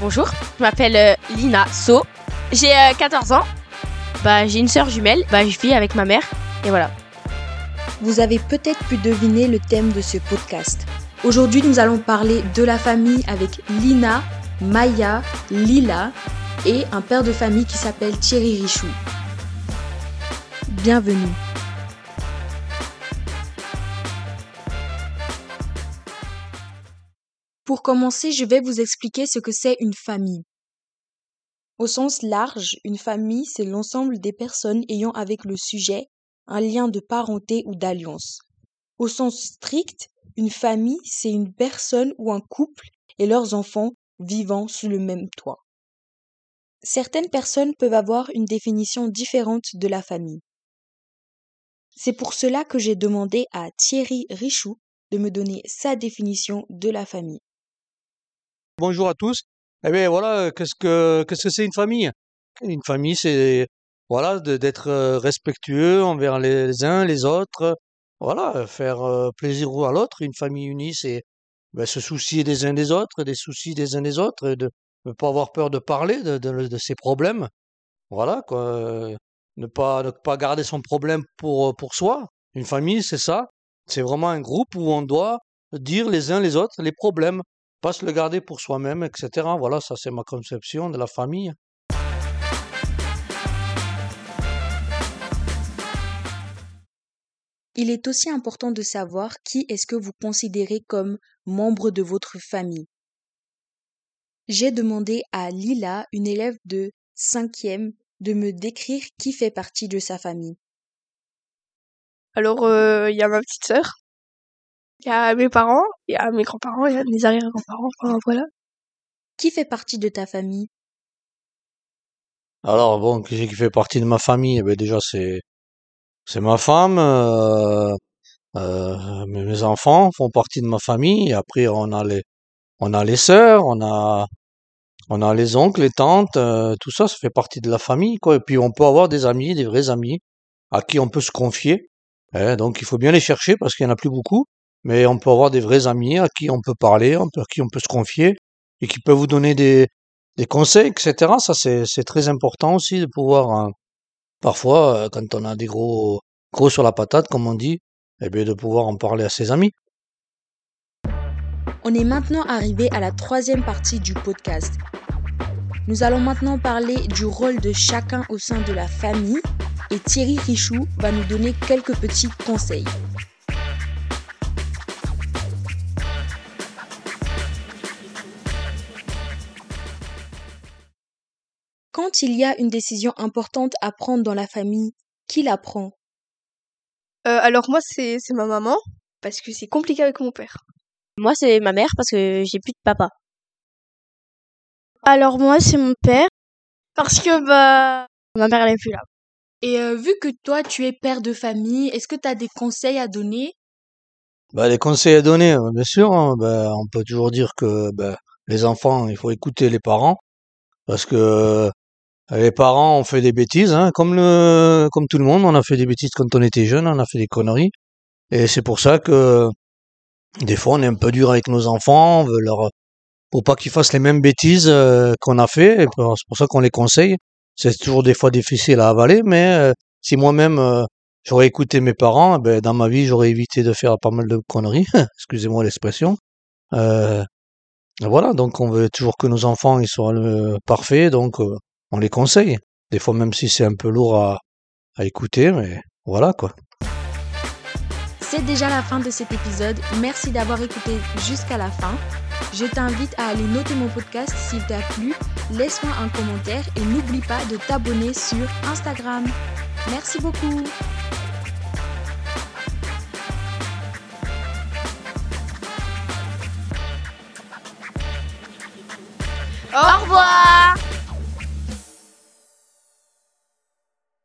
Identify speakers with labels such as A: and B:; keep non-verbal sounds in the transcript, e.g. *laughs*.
A: Bonjour, je m'appelle euh, Lina So. J'ai euh, 14 ans. Bah, j'ai une sœur jumelle. Bah, je vis avec ma mère. Et voilà.
B: Vous avez peut-être pu deviner le thème de ce podcast. Aujourd'hui, nous allons parler de la famille avec Lina, Maya, Lila et un père de famille qui s'appelle Thierry Richou. Bienvenue. Pour commencer, je vais vous expliquer ce que c'est une famille. Au sens large, une famille, c'est l'ensemble des personnes ayant avec le sujet un lien de parenté ou d'alliance. Au sens strict, une famille, c'est une personne ou un couple et leurs enfants vivant sous le même toit. Certaines personnes peuvent avoir une définition différente de la famille. C'est pour cela que j'ai demandé à Thierry Richou de me donner sa définition de la famille.
C: Bonjour à tous. Eh bien voilà, qu'est-ce que qu'est-ce que c'est une famille? Une famille, c'est voilà, d'être euh, respectueux envers les uns, les autres. Voilà, faire euh, plaisir à l'autre. Une famille unie, c'est ben, se soucier des uns des autres, des soucis des uns des autres, de ne pas avoir peur de parler de, ses problèmes. Voilà, quoi. euh, Ne pas, ne pas garder son problème pour, pour soi. Une famille, c'est ça. C'est vraiment un groupe où on doit dire les uns les autres les problèmes, pas se le garder pour soi-même, etc. Voilà, ça c'est ma conception de la famille.
B: Il est aussi important de savoir qui est-ce que vous considérez comme membre de votre famille. J'ai demandé à Lila, une élève de cinquième, de me décrire qui fait partie de sa famille.
A: Alors, euh, il y a ma petite sœur. Il y a mes parents. Il y a mes grands-parents. Il y a mes arrière-grands-parents. Enfin, voilà.
B: Qui fait partie de ta famille?
C: Alors bon, qui c'est qui fait partie de ma famille? Eh ben déjà c'est c'est ma femme, euh, euh, mes enfants font partie de ma famille. Et après on a les on a les sœurs, on a on a les oncles, les tantes, euh, tout ça, ça fait partie de la famille quoi. Et puis on peut avoir des amis, des vrais amis à qui on peut se confier. Eh, donc il faut bien les chercher parce qu'il y en a plus beaucoup. Mais on peut avoir des vrais amis à qui on peut parler, à qui on peut se confier et qui peuvent vous donner des conseils, etc. Ça, c'est, c'est très important aussi de pouvoir, euh, parfois, euh, quand on a des gros, gros sur la patate, comme on dit, eh bien, de pouvoir en parler à ses amis.
B: On est maintenant arrivé à la troisième partie du podcast. Nous allons maintenant parler du rôle de chacun au sein de la famille et Thierry Richou va nous donner quelques petits conseils. Quand il y a une décision importante à prendre dans la famille, qui la prend?
D: Euh, alors moi c'est c'est ma maman parce que c'est compliqué avec mon père.
A: Moi, c'est ma mère parce que j'ai plus de papa.
D: Alors moi c'est mon père parce que bah ma mère elle est plus là.
B: Et euh, vu que toi tu es père de famille, est-ce que tu as des conseils à donner?
C: Bah, les conseils à donner, euh, bien sûr, hein, bah, on peut toujours dire que bah, les enfants, il faut écouter les parents parce que les parents ont fait des bêtises, hein, comme le, comme tout le monde, on a fait des bêtises quand on était jeune, on a fait des conneries, et c'est pour ça que des fois on est un peu dur avec nos enfants, on veut leur, pour pas qu'ils fassent les mêmes bêtises euh, qu'on a fait, c'est pour ça qu'on les conseille. C'est toujours des fois difficile à avaler, mais euh, si moi-même euh, j'aurais écouté mes parents, eh ben, dans ma vie j'aurais évité de faire pas mal de conneries, *laughs* excusez-moi l'expression. Euh, voilà, donc on veut toujours que nos enfants ils soient parfaits, donc euh, on les conseille. Des fois même si c'est un peu lourd à, à écouter, mais voilà quoi.
B: C'est déjà la fin de cet épisode. Merci d'avoir écouté jusqu'à la fin. Je t'invite à aller noter mon podcast s'il t'a plu. Laisse-moi un commentaire et n'oublie pas de t'abonner sur Instagram. Merci beaucoup.
D: Au revoir